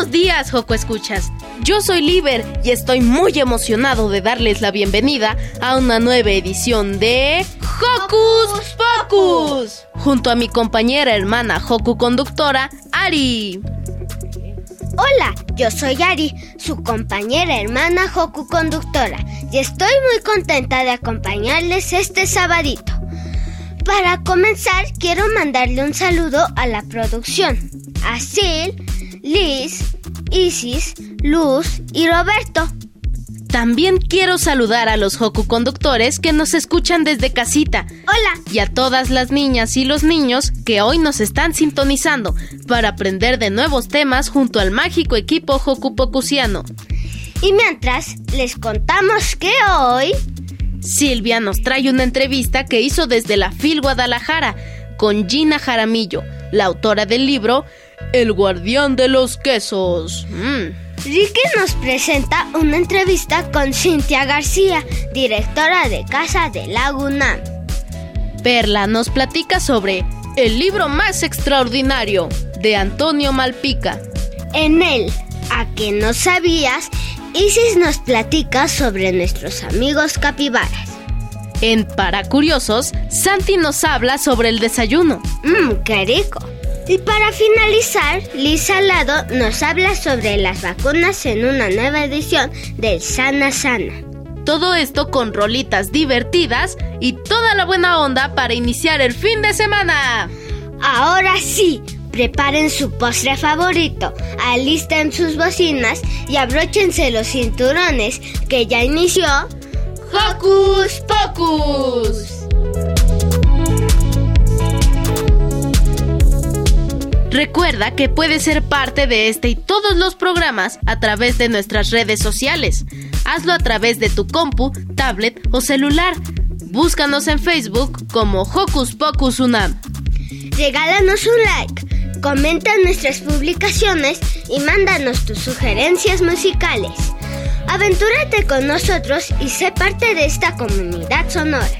Buenos días, Joco Escuchas. Yo soy Liber y estoy muy emocionado de darles la bienvenida a una nueva edición de Hocus Pocus, junto a mi compañera hermana Hoku conductora, Ari. Hola, yo soy Ari, su compañera hermana Hoku conductora, y estoy muy contenta de acompañarles este sabadito. Para comenzar, quiero mandarle un saludo a la producción, a Sil, Liz, Isis, Luz y Roberto. También quiero saludar a los Hoku conductores que nos escuchan desde casita. Hola. Y a todas las niñas y los niños que hoy nos están sintonizando para aprender de nuevos temas junto al mágico equipo Hoku Pocusiano. Y mientras, les contamos que hoy... Silvia nos trae una entrevista que hizo desde la FIL Guadalajara con Gina Jaramillo, la autora del libro El guardián de los quesos. Mm. Ricky nos presenta una entrevista con Cintia García, directora de Casa de Laguna. Perla nos platica sobre El libro más extraordinario de Antonio Malpica. En él, ¿a que no sabías? Isis nos platica sobre nuestros amigos capibaras. En Para Curiosos, Santi nos habla sobre el desayuno. Mmm, qué rico. Y para finalizar, Liz Lado nos habla sobre las vacunas en una nueva edición del Sana Sana. Todo esto con rolitas divertidas y toda la buena onda para iniciar el fin de semana. Ahora sí, preparen su postre favorito, alisten sus bocinas y abróchense los cinturones que ya inició Hocus Pocus. Recuerda que puedes ser parte de este y todos los programas a través de nuestras redes sociales. Hazlo a través de tu compu, tablet o celular. Búscanos en Facebook como Hocus Pocus Unam. Regálanos un like, comenta nuestras publicaciones y mándanos tus sugerencias musicales. Aventúrate con nosotros y sé parte de esta comunidad sonora.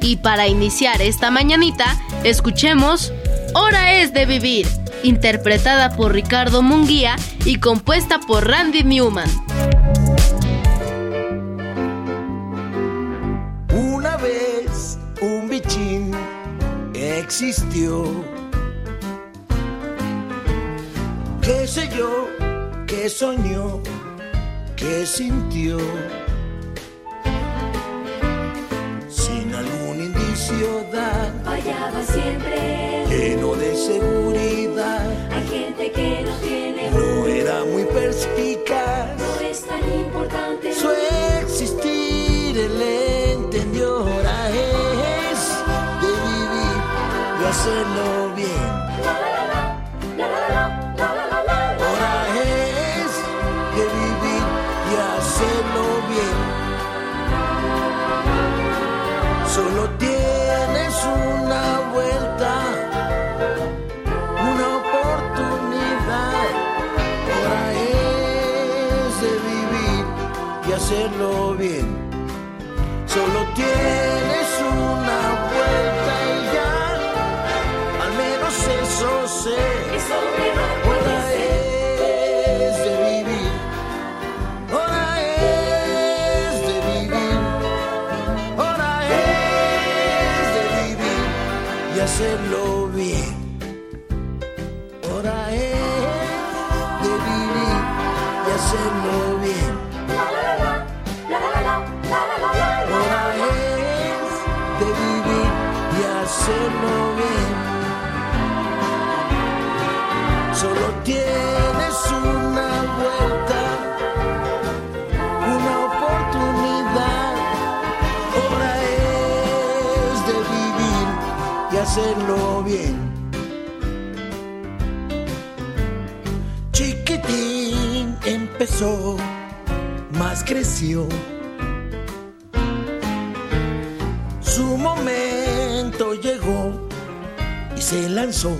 Y para iniciar esta mañanita, escuchemos Hora es de vivir, interpretada por Ricardo Munguía y compuesta por Randy Newman. Una vez un bichín existió. ¿Qué sé yo? ¿Qué soñó? ¿Qué sintió? Da. Fallaba siempre. Lleno de seguridad. Hay gente que no tiene. No era muy perspicaz. No es tan importante. Su existir él entendió. Ahora es de vivir y hacerlo bien. Tienes una vuelta y ya, al menos eso sé. Hora es de vivir, hora es de vivir, hora es de vivir y hacerlo. De vivir y hacerlo bien. Solo tienes una vuelta, una oportunidad. Hora es de vivir y hacerlo bien. Chiquitín empezó, más creció. Se lanzó.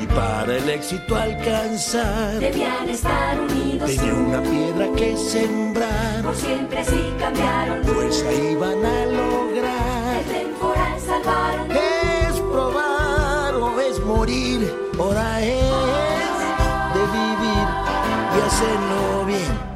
Y para el éxito alcanzar, Debían estar unidos tenía una piedra que sembrar. por siempre así cambiaron. Pues ahí van a lograr. El temporal salvaron. Es probar o es morir. Hora es de vivir y hacerlo bien.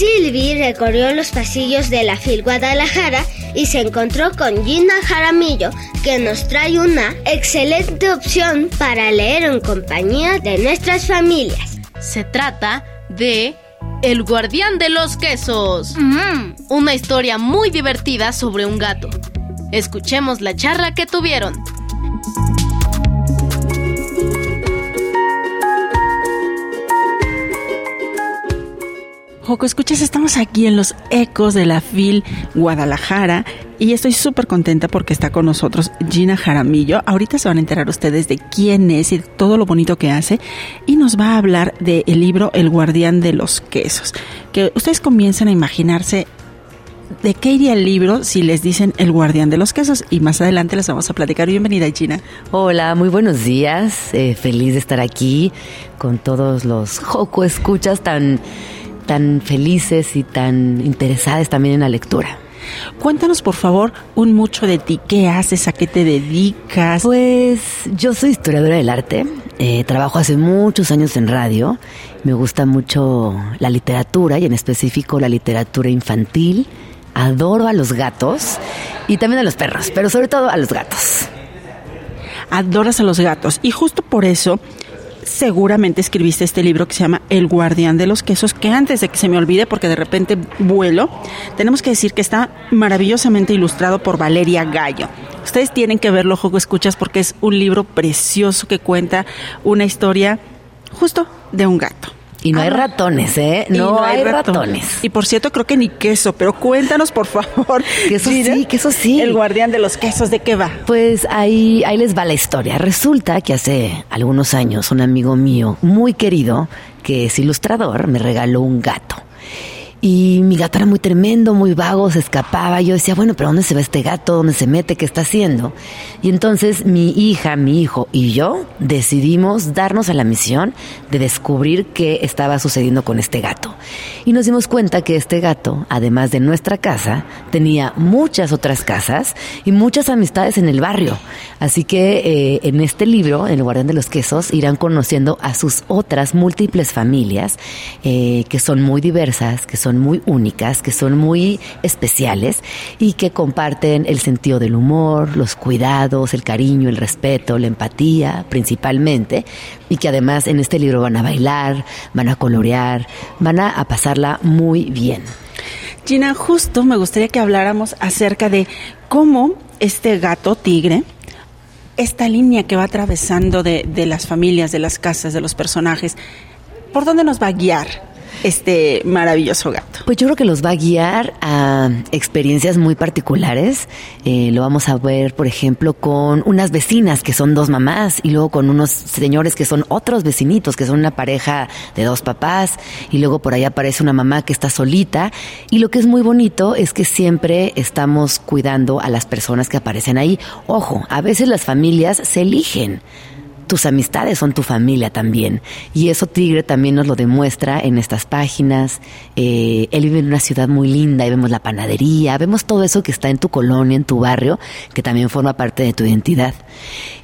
Silvi recorrió los pasillos de la FIL Guadalajara y se encontró con Gina Jaramillo, que nos trae una excelente opción para leer en compañía de nuestras familias. Se trata de El guardián de los quesos. Una historia muy divertida sobre un gato. Escuchemos la charla que tuvieron. Joco, escuchas, estamos aquí en los ecos de la FIL Guadalajara y estoy súper contenta porque está con nosotros Gina Jaramillo. Ahorita se van a enterar ustedes de quién es y de todo lo bonito que hace y nos va a hablar del libro El guardián de los quesos. Que ustedes comiencen a imaginarse de qué iría el libro si les dicen El guardián de los quesos y más adelante les vamos a platicar. Bienvenida Gina. Hola, muy buenos días. Eh, feliz de estar aquí con todos los Joco escuchas tan, tan felices y tan interesadas también en la lectura. Cuéntanos por favor un mucho de ti, qué haces, a qué te dedicas. Pues yo soy historiadora del arte, eh, trabajo hace muchos años en radio, me gusta mucho la literatura y en específico la literatura infantil, adoro a los gatos y también a los perros, pero sobre todo a los gatos. adoras a los gatos y justo por eso seguramente escribiste este libro que se llama El guardián de los quesos, que antes de que se me olvide, porque de repente vuelo, tenemos que decir que está maravillosamente ilustrado por Valeria Gallo. Ustedes tienen que verlo, Juego Escuchas, porque es un libro precioso que cuenta una historia justo de un gato. Y no hay Ah, ratones, ¿eh? y No, hay ratones. Y por cierto, creo que ni queso, pero cuéntanos, por favor. Queso sí, queso sí. El guardián de los quesos, ¿de qué va? Pues ahí, ahí les va la historia. Resulta que hace algunos años un amigo mío muy querido, que es ilustrador, me regaló un gato. Y mi gato era muy tremendo, muy vago, se escapaba. Yo decía, bueno, pero ¿dónde se va este gato? ¿Dónde se mete? ¿Qué está haciendo? Y entonces mi hija, mi hijo y yo decidimos darnos a la misión de descubrir qué estaba sucediendo con este gato. Y nos dimos cuenta que este gato, además de nuestra casa, tenía muchas otras casas y muchas amistades en el barrio. Así que eh, en este libro, en el Guardián de los Quesos, irán conociendo a sus otras múltiples familias, eh, que son muy diversas, que son muy únicas, que son muy especiales y que comparten el sentido del humor, los cuidados, el cariño, el respeto, la empatía, principalmente, y que además en este libro van a bailar, van a colorear, van a, a pasarla muy bien. Gina, justo me gustaría que habláramos acerca de cómo este gato tigre, esta línea que va atravesando de, de las familias, de las casas, de los personajes, ¿por dónde nos va a guiar este maravilloso gato? Pues yo creo que los va a guiar a experiencias muy particulares. Eh, lo vamos a ver, por ejemplo, con unas vecinas que son dos mamás y luego con unos señores que son otros vecinitos, que son una pareja de dos papás y luego por ahí aparece una mamá que está solita. Y lo que es muy bonito es que siempre estamos cuidando a las personas que aparecen ahí. Ojo, a veces las familias se eligen. Tus amistades son tu familia también. Y eso Tigre también nos lo demuestra en estas páginas. Eh, él vive en una ciudad muy linda y vemos la panadería, vemos todo eso que está en tu colonia, en tu barrio, que también forma parte de tu identidad.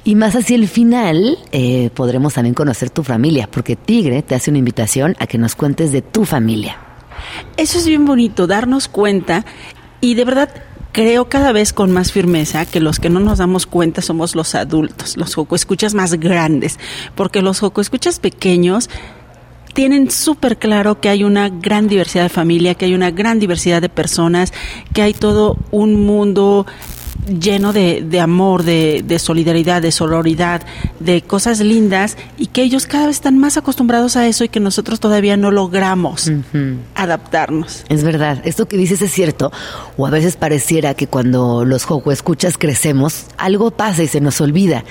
Y más hacia el final eh, podremos también conocer tu familia, porque Tigre te hace una invitación a que nos cuentes de tu familia. Eso es bien bonito, darnos cuenta y de verdad creo cada vez con más firmeza que los que no nos damos cuenta somos los adultos, los escuchas más grandes, porque los escuchas pequeños tienen súper claro que hay una gran diversidad de familia, que hay una gran diversidad de personas, que hay todo un mundo lleno de, de amor, de, de, solidaridad, de sororidad, de cosas lindas y que ellos cada vez están más acostumbrados a eso y que nosotros todavía no logramos adaptarnos. Es verdad, esto que dices es cierto, o a veces pareciera que cuando los juego escuchas crecemos, algo pasa y se nos olvida.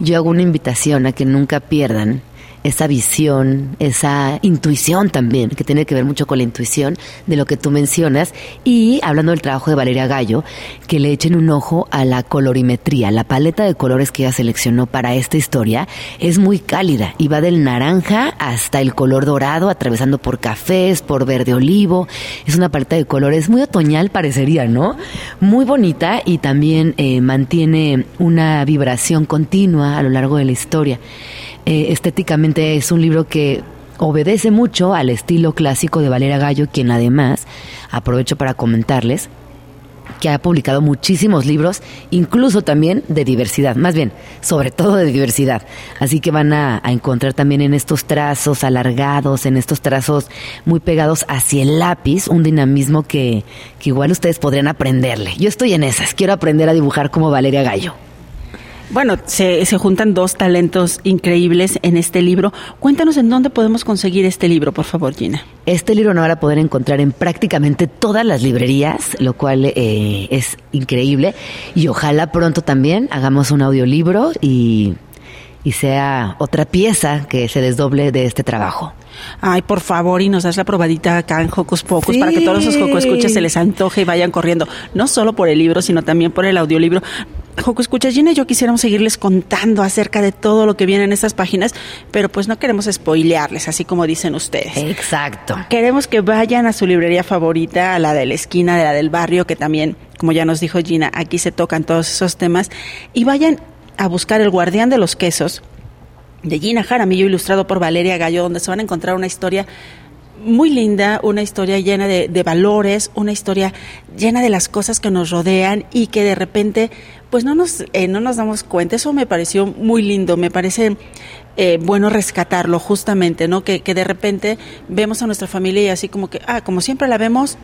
Yo hago una invitación a que nunca pierdan esa visión, esa intuición también, que tiene que ver mucho con la intuición de lo que tú mencionas. Y hablando del trabajo de Valeria Gallo, que le echen un ojo a la colorimetría. La paleta de colores que ella seleccionó para esta historia es muy cálida y va del naranja hasta el color dorado, atravesando por cafés, por verde olivo. Es una paleta de colores muy otoñal, parecería, ¿no? Muy bonita y también eh, mantiene una vibración continua a lo largo de la historia. Eh, estéticamente es un libro que obedece mucho al estilo clásico de Valera Gallo, quien además, aprovecho para comentarles, que ha publicado muchísimos libros, incluso también de diversidad, más bien, sobre todo de diversidad. Así que van a, a, encontrar también en estos trazos alargados, en estos trazos muy pegados hacia el lápiz, un dinamismo que, que igual ustedes podrían aprenderle. Yo estoy en esas, quiero aprender a dibujar como Valeria Gallo. Bueno, se, se, juntan dos talentos increíbles en este libro. Cuéntanos en dónde podemos conseguir este libro, por favor, Gina. Este libro lo van a poder encontrar en prácticamente todas las librerías, lo cual eh, es increíble. Y ojalá pronto también hagamos un audiolibro y, y sea otra pieza que se desdoble de este trabajo. Ay, por favor, y nos das la probadita acá en Hocus Pocus sí. para que todos esos Hocus Escuchas se les antoje y vayan corriendo, no solo por el libro, sino también por el audiolibro. Joco Escucha, Gina y yo quisiéramos seguirles contando acerca de todo lo que viene en estas páginas, pero pues no queremos spoilearles, así como dicen ustedes. Exacto. Queremos que vayan a su librería favorita, a la de la esquina, de la del barrio, que también, como ya nos dijo Gina, aquí se tocan todos esos temas, y vayan a buscar El Guardián de los Quesos, de Gina Jaramillo, ilustrado por Valeria Gallo, donde se van a encontrar una historia muy linda, una historia llena de, de, valores, una historia llena de las cosas que nos rodean y que de repente pues no nos, eh, no nos damos cuenta. Eso me pareció muy lindo, me parece eh, bueno rescatarlo justamente, ¿no? Que, que de repente vemos a nuestra familia y así como que, ah, como siempre la vemos,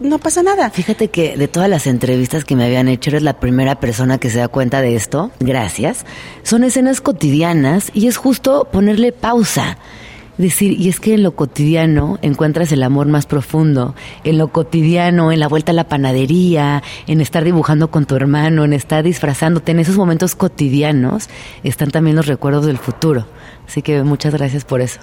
no pasa nada. Fíjate que de todas las entrevistas que me habían hecho, eres la primera persona que se da cuenta de esto. Gracias. Son escenas cotidianas y es justo ponerle pausa decir, y es que en lo cotidiano encuentras el amor más profundo, en lo cotidiano, en la vuelta a la panadería, en estar dibujando con tu hermano, en estar disfrazándote, en esos momentos cotidianos están también los recuerdos del futuro. Así que muchas gracias por eso.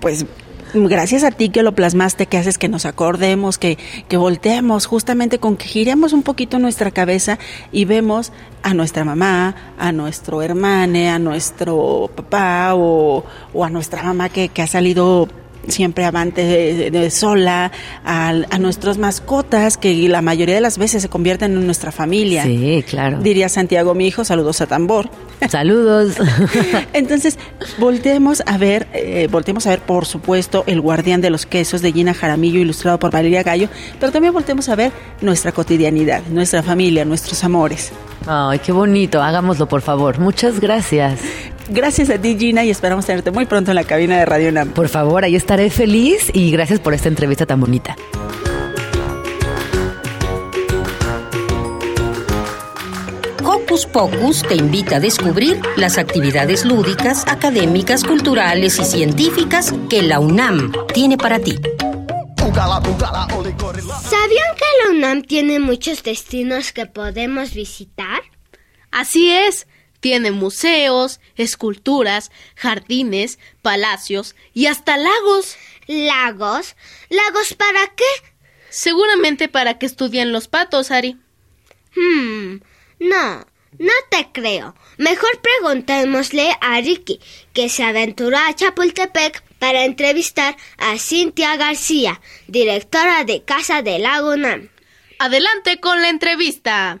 Pues gracias a ti que lo plasmaste, que haces que nos acordemos, que, que volteemos, justamente con que giremos un poquito nuestra cabeza y vemos a nuestra mamá, a nuestro hermano, a nuestro papá o, o a nuestra mamá que, que ha salido siempre avante de, de sola, a, a, nuestras mascotas, que la mayoría de las veces se convierten en nuestra familia. Sí, claro. Diría Santiago, mi hijo, saludos a Tambor. Saludos. Entonces, volteemos a ver, eh, volteemos a ver, por supuesto, El Guardián de los Quesos de Gina Jaramillo, ilustrado por Valeria Gallo, pero también volteemos a ver nuestra cotidianidad, nuestra familia, nuestros amores. Ay, qué bonito, hagámoslo, por favor. Muchas gracias. Gracias a ti, Gina, y esperamos tenerte muy pronto en la cabina de Radio NAM. Por favor, ahí estaré feliz y gracias por esta entrevista tan bonita. Hocus Pocus te invita a descubrir las actividades lúdicas, académicas, culturales y científicas que la UNAM tiene para ti. ¿Sabían que la UNAM tiene muchos destinos que podemos visitar? Así es. Tiene museos, esculturas, jardines, palacios y hasta lagos. ¿Lagos? ¿Lagos para qué? Seguramente para que estudien los patos, Ari. Hmm, no, No te creo. Mejor preguntémosle a Ricky, que se aventuró a Chapultepec para entrevistar a Cintia García, directora de Casa del Lago Nam. Adelante con la entrevista.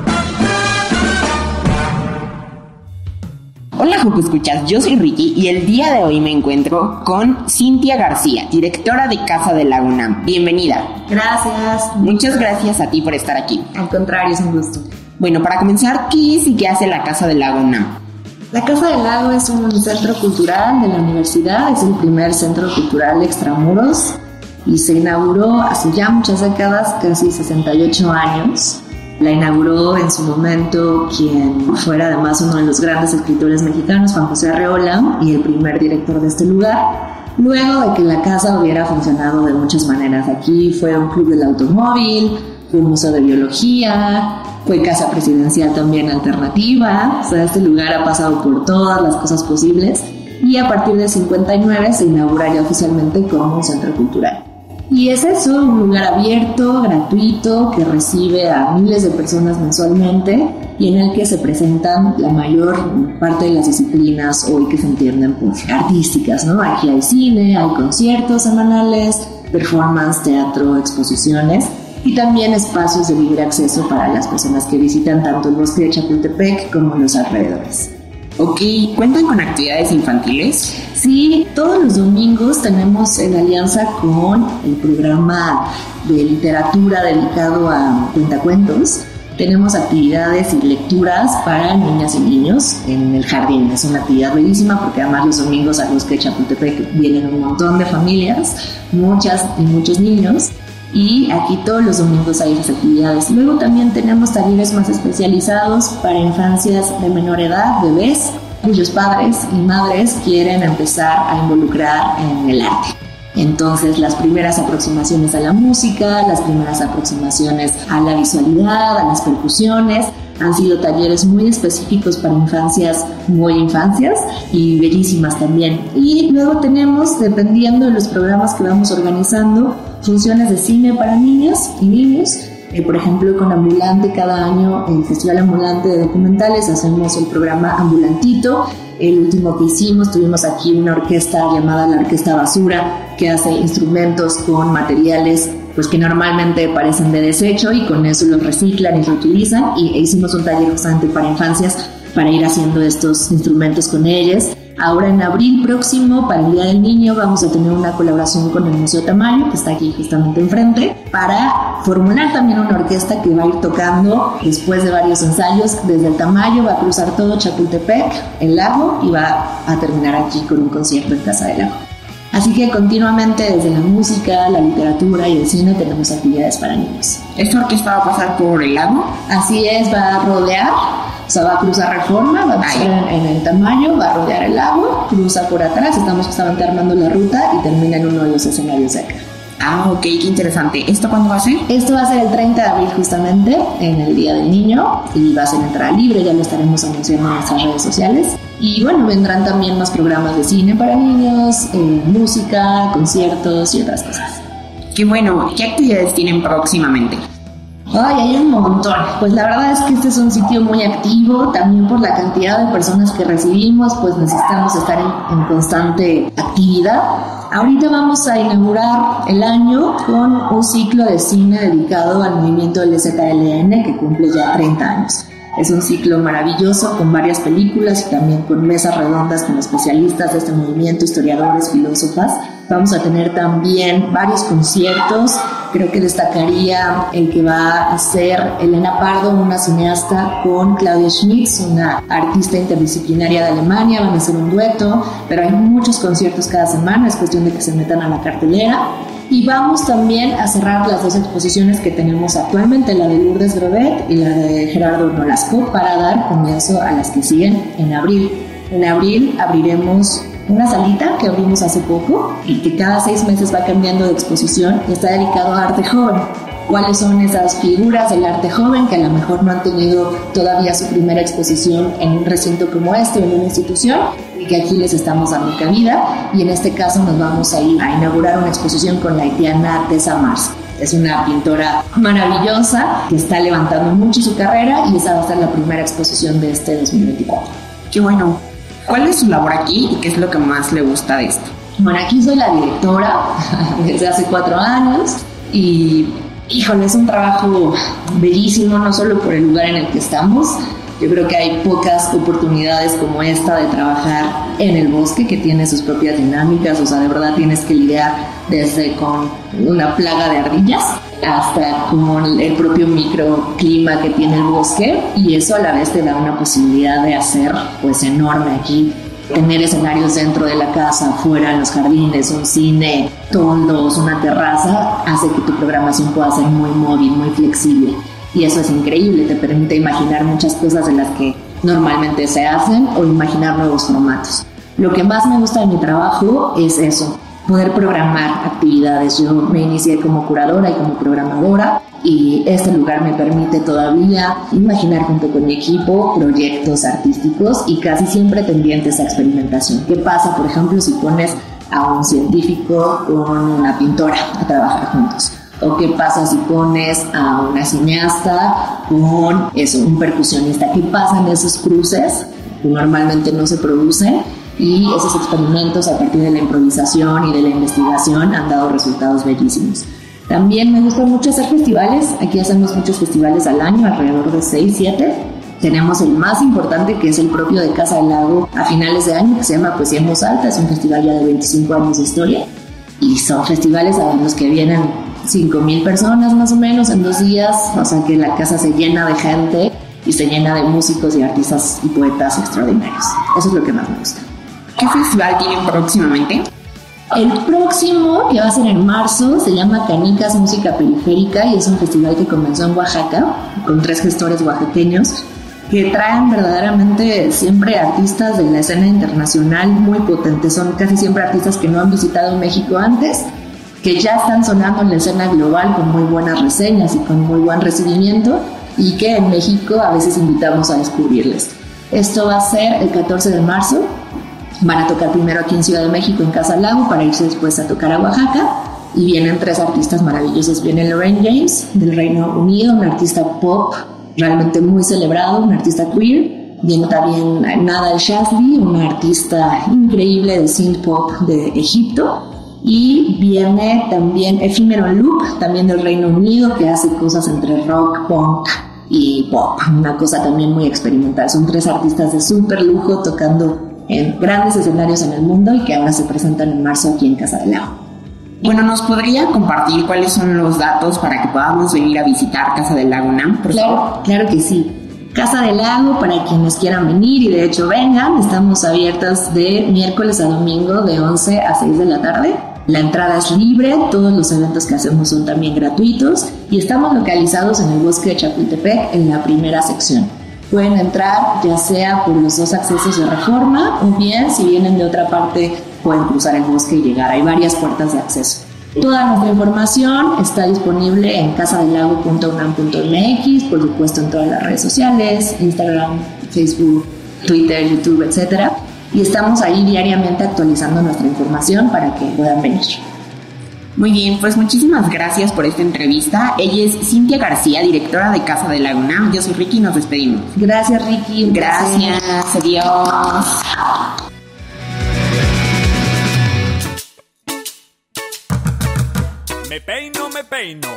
Hola Joco Escuchas, yo soy Ricky y el día de hoy me encuentro con Cintia García, directora de Casa del Lago Nam. Bienvenida. Gracias. Muchas gracias a ti por estar aquí. Al contrario, es un gusto. Bueno, para comenzar, ¿qué es y qué hace la Casa del Lago Nam? La Casa del Lago es un centro cultural de la universidad, es el primer centro cultural extramuros y se inauguró hace ya muchas décadas, casi 68 años. La inauguró en su momento quien fuera además uno de los grandes escritores mexicanos, Juan José Arreola, y el primer director de este lugar. Luego de que la casa hubiera funcionado de muchas maneras. Aquí fue un club del automóvil, fue un museo de biología, fue casa presidencial también alternativa. Este lugar ha pasado por todas las cosas posibles. Y a partir del 59 se inaugura ya oficialmente como un centro cultural. Y es eso, un lugar abierto, gratuito, que recibe a miles de personas mensualmente y en el que se presentan la mayor parte de las disciplinas hoy que se entienden por artísticas, ¿no? Aquí hay cine, hay conciertos semanales, performance, teatro, exposiciones y también espacios de libre acceso para las personas que visitan tanto el bosque de Chapultepec como los alrededores. Ok, ¿cuentan con actividades infantiles? Sí, todos los domingos tenemos en alianza con el programa de literatura dedicado a cuentacuentos. Tenemos actividades y lecturas para niñas y niños en el jardín. Es una actividad bellísima porque además los domingos al bosque de Chapultepec vienen un montón de familias, muchas y muchos niños y aquí todos los domingos hay esas actividades. Luego también tenemos talleres más especializados para infancias de menor edad, bebés, cuyos padres y madres quieren empezar a involucrar en el arte. Entonces las primeras aproximaciones a la música, las primeras aproximaciones a la visualidad, a las percusiones, han sido talleres muy específicos para infancias, muy infancias y bellísimas también. Y luego tenemos, dependiendo de los programas que vamos organizando, funciones de cine para niños y niños. Eh, por ejemplo, con Ambulante, cada año en el Festival Ambulante de Documentales hacemos el programa Ambulantito. El último que hicimos, tuvimos aquí una orquesta llamada la Orquesta Basura, que hace instrumentos con materiales pues que normalmente parecen de desecho y con eso los reciclan y reutilizan y hicimos un taller justamente para infancias para ir haciendo estos instrumentos con ellas. Ahora en abril próximo, para el Día del Niño, vamos a tener una colaboración con el Museo Tamayo, que está aquí justamente enfrente, para formular también una orquesta que va a ir tocando después de varios ensayos desde el Tamayo, va a cruzar todo Chapultepec, el lago, y va a terminar aquí con un concierto en Casa del Lago. Así que continuamente desde la música, la literatura y el cine tenemos actividades para niños. ¿Esta orquesta va a pasar por el lago? Así es, va a rodear, o sea, va a cruzar Reforma, va a pasar en, en, el tamaño, va a rodear el lago, cruza por atrás, estamos justamente armando la ruta y termina en uno de los escenarios de acá. Ah, ok, qué interesante. ¿Esto cuándo va a ser? Esto va a ser el 30 de abril justamente, en el Día del Niño, y va a ser entrada libre, ya lo estaremos anunciando en nuestras redes sociales. Y bueno, vendrán también más programas de cine para niños, eh, música, conciertos y otras cosas. Qué bueno, ¿qué actividades tienen próximamente? Ay, hay un montón. Pues la verdad es que este es un sitio muy activo, también por la cantidad de personas que recibimos, pues necesitamos estar en, en constante actividad. Ahorita vamos a inaugurar el año con un ciclo de cine dedicado al movimiento LZLN que cumple ya 30 años. Es un ciclo maravilloso con varias películas y también con mesas redondas con especialistas de este movimiento, historiadores, filósofas. Vamos a tener también varios conciertos. Creo que destacaría el que va a ser Elena Pardo, una cineasta, con Claudia Schmitz, una artista interdisciplinaria de Alemania. Van a hacer un dueto, pero hay muchos conciertos cada semana. Es cuestión de que se metan a la cartelera. Y vamos también a cerrar las dos exposiciones que tenemos actualmente, la de Lourdes Grobet y la de Gerardo Nolasco, para dar comienzo a las que siguen en abril. En abril abriremos una salita que abrimos hace poco y que cada seis meses va cambiando de exposición y está dedicado a arte joven. ¿Cuáles son esas figuras del arte joven que a lo mejor no han tenido todavía su primera exposición en un recinto como este o en una institución? Y que aquí les estamos dando cabida. Y en este caso nos vamos a ir a inaugurar una exposición con la haitiana Tessa Mars. Es una pintora maravillosa que está levantando mucho su carrera y esa va a ser la primera exposición de este 2024. Qué bueno. ¿Cuál es su labor aquí y qué es lo que más le gusta de esto? Bueno, aquí soy la directora desde hace cuatro años y, híjole, es un trabajo bellísimo, no solo por el lugar en el que estamos. Yo creo que hay pocas oportunidades como esta de trabajar en el bosque que tiene sus propias dinámicas, o sea, de verdad tienes que lidiar desde con una plaga de ardillas hasta con el propio microclima que tiene el bosque. Y eso a la vez te da una posibilidad de hacer pues enorme aquí. Tener escenarios dentro de la casa, afuera, en los jardines, un cine, toldos, una terraza, hace que tu programación pueda ser muy móvil, muy flexible. Y eso es increíble, te permite imaginar muchas cosas de las que normalmente se hacen o imaginar nuevos formatos. Lo que más me gusta de mi trabajo es eso, poder programar actividades. Yo me inicié como curadora y como programadora y este lugar me permite todavía imaginar junto con mi equipo proyectos artísticos y casi siempre tendientes a experimentación. ¿Qué pasa, por ejemplo, si pones a un científico con una pintora a trabajar juntos? ¿O qué pasa si pones a una cineasta con eso, un percusionista? ¿Qué pasa en esos cruces que normalmente no se producen? y esos experimentos a partir de la improvisación y de la investigación han dado resultados bellísimos. También me gusta mucho hacer festivales, aquí hacemos muchos festivales al año, alrededor de 6, 7. Tenemos el más importante que es el propio de Casa del Lago a finales de año, que se llama Poesía en Voz Alta, es un festival ya de 25 años de historia y son festivales a los que vienen 5.000 personas más o menos en dos días, o sea que la casa se llena de gente y se llena de músicos y artistas y poetas extraordinarios. Eso es lo que más me gusta. ¿Qué festival tienen próximamente? El próximo, que va a ser en marzo, se llama Canicas Música Periférica y es un festival que comenzó en Oaxaca con tres gestores oaxaqueños que traen verdaderamente siempre artistas de la escena internacional muy potentes. Son casi siempre artistas que no han visitado México antes, que ya están sonando en la escena global con muy buenas reseñas y con muy buen recibimiento y que en México a veces invitamos a descubrirles. Esto va a ser el 14 de marzo Van a tocar primero aquí en Ciudad de México, en Casa Lago, para irse después a tocar a Oaxaca. Y vienen tres artistas maravillosos. Viene Lorraine James, del Reino Unido, un artista pop realmente muy celebrado, un artista queer. Viene también Nada El Shazli, una artista increíble de synth pop de Egipto. Y viene también Efímero Loop, también del Reino Unido, que hace cosas entre rock, punk y pop. Una cosa también muy experimental. Son tres artistas de súper lujo tocando en grandes escenarios en el mundo y que ahora se presentan en marzo aquí en Casa del Lago. Bueno, ¿nos podría compartir cuáles son los datos para que podamos venir a visitar Casa del Lago NAM, por claro, favor? Claro que sí. Casa del Lago, para quienes quieran venir y de hecho vengan, estamos abiertas de miércoles a domingo de 11 a 6 de la tarde. La entrada es libre, todos los eventos que hacemos son también gratuitos y estamos localizados en el bosque de Chapultepec en la primera sección. Pueden entrar ya sea por los dos accesos de reforma o bien si vienen de otra parte pueden cruzar el bosque y llegar. Hay varias puertas de acceso. Toda nuestra información está disponible en casadelago.unam.mx, por supuesto en todas las redes sociales, Instagram, Facebook, Twitter, YouTube, etc. Y estamos ahí diariamente actualizando nuestra información para que puedan venir. Muy bien, pues muchísimas gracias por esta entrevista. Ella es Cintia García, directora de Casa de Laguna. Yo soy Ricky y nos despedimos. Gracias, Ricky. Gracias. Adiós. Me peino, me peino.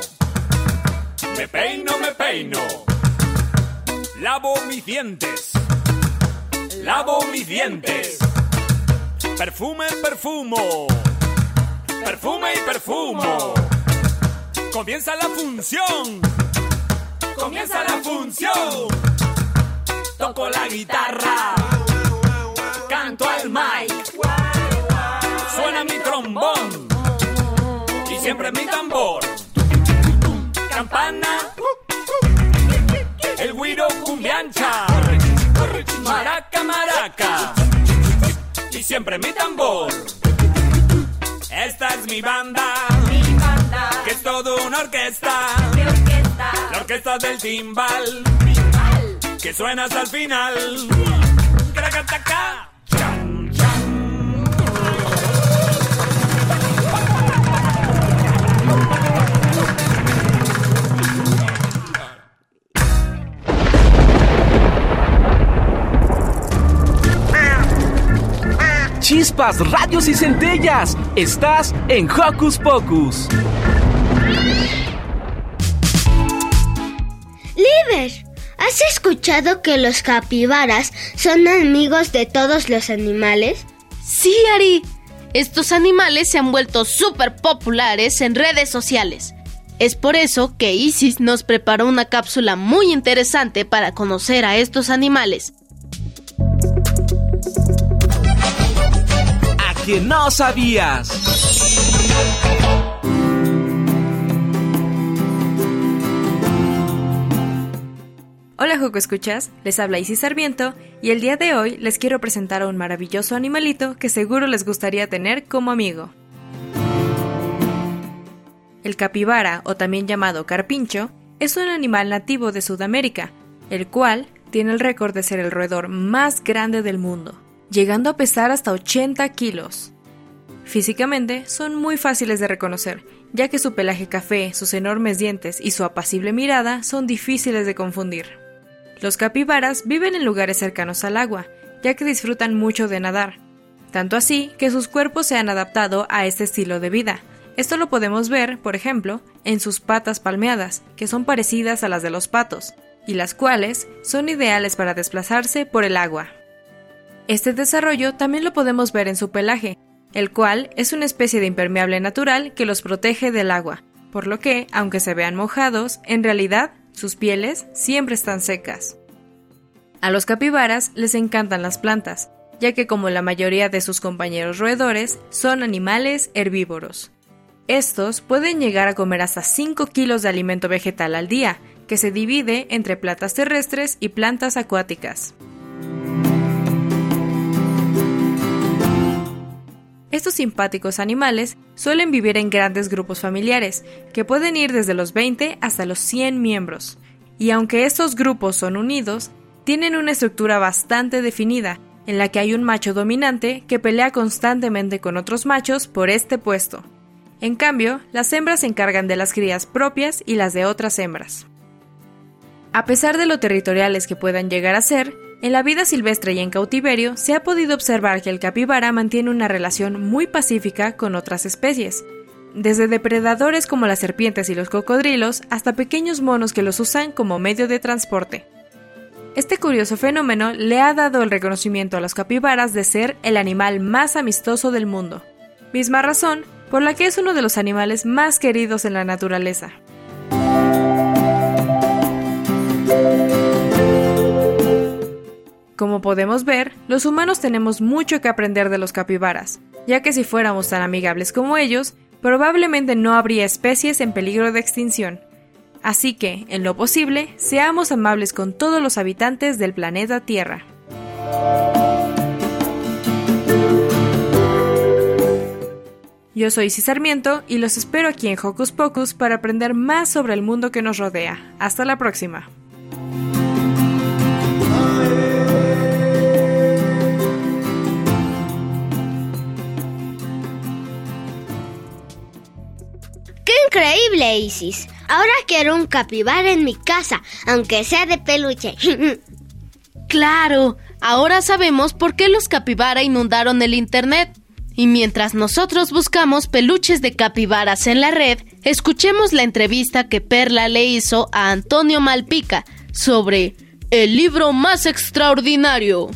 Me peino, me peino. Lavo mis dientes. Lavo mis dientes. Perfume, perfumo. Perfume y perfumo. Comienza la función. Comienza la función. Toco la guitarra. Canto al mic. Suena mi trombón. Y siempre mi tambor. Campana. El guiro cumbiancha. Maraca, maraca. Y siempre mi tambor. Esta es mi banda, que es todo una orquesta. La orquesta del timbal, que suena hasta el final. Chispas, radios y centellas. Estás en Hocus Pocus. Liber, ¿has escuchado que los capibaras son amigos de todos los animales? Sí, Ari. Estos animales se han vuelto súper populares en redes sociales. Es por eso que Isis nos preparó una cápsula muy interesante para conocer a estos animales. Que no sabías. Hola Joco Escuchas, les habla Isis Sarmiento y el día de hoy les quiero presentar a un maravilloso animalito que seguro les gustaría tener como amigo. El capibara, o también llamado carpincho, es un animal nativo de Sudamérica, el cual tiene el récord de ser el roedor más grande del mundo, llegando a pesar hasta 80 kilos. Físicamente son muy fáciles de reconocer, ya que su pelaje café, sus enormes dientes y su apacible mirada son difíciles de confundir. Los capibaras viven en lugares cercanos al agua, ya que disfrutan mucho de nadar, tanto así que sus cuerpos se han adaptado a este estilo de vida. Esto lo podemos ver, por ejemplo, en sus patas palmeadas, que son parecidas a las de los patos, y las cuales son ideales para desplazarse por el agua. Este desarrollo también lo podemos ver en su pelaje, el cual es una especie de impermeable natural que los protege del agua, por lo que, aunque se vean mojados, en realidad sus pieles siempre están secas. A los capibaras les encantan las plantas, ya que como la mayoría de sus compañeros roedores, son animales herbívoros. Estos pueden llegar a comer hasta 5 kilos de alimento vegetal al día, que se divide entre plantas terrestres y plantas acuáticas. Estos simpáticos animales suelen vivir en grandes grupos familiares, que pueden ir desde los 20 hasta los 100 miembros. Y aunque estos grupos son unidos, tienen una estructura bastante definida, en la que hay un macho dominante que pelea constantemente con otros machos por este puesto. En cambio, las hembras se encargan de las crías propias y las de otras hembras. A pesar de lo territoriales que puedan llegar a ser, en la vida silvestre y en cautiverio se ha podido observar que el capibara mantiene una relación muy pacífica con otras especies, desde depredadores como las serpientes y los cocodrilos hasta pequeños monos que los usan como medio de transporte. Este curioso fenómeno le ha dado el reconocimiento a los capibaras de ser el animal más amistoso del mundo, misma razón por la que es uno de los animales más queridos en la naturaleza. Como podemos ver, los humanos tenemos mucho que aprender de los capibaras, ya que si fuéramos tan amigables como ellos, probablemente no habría especies en peligro de extinción. Así que, en lo posible, seamos amables con todos los habitantes del planeta Tierra. Yo soy Isis Sarmiento y los espero aquí en Hocus Pocus para aprender más sobre el mundo que nos rodea. Hasta la próxima. Increíble, Isis! Ahora quiero un capibara en mi casa, aunque sea de peluche. Claro, ahora sabemos por qué los capibara inundaron el Internet. Y mientras nosotros buscamos peluches de capibaras en la red, escuchemos la entrevista que Perla le hizo a Antonio Malpica sobre el libro más extraordinario.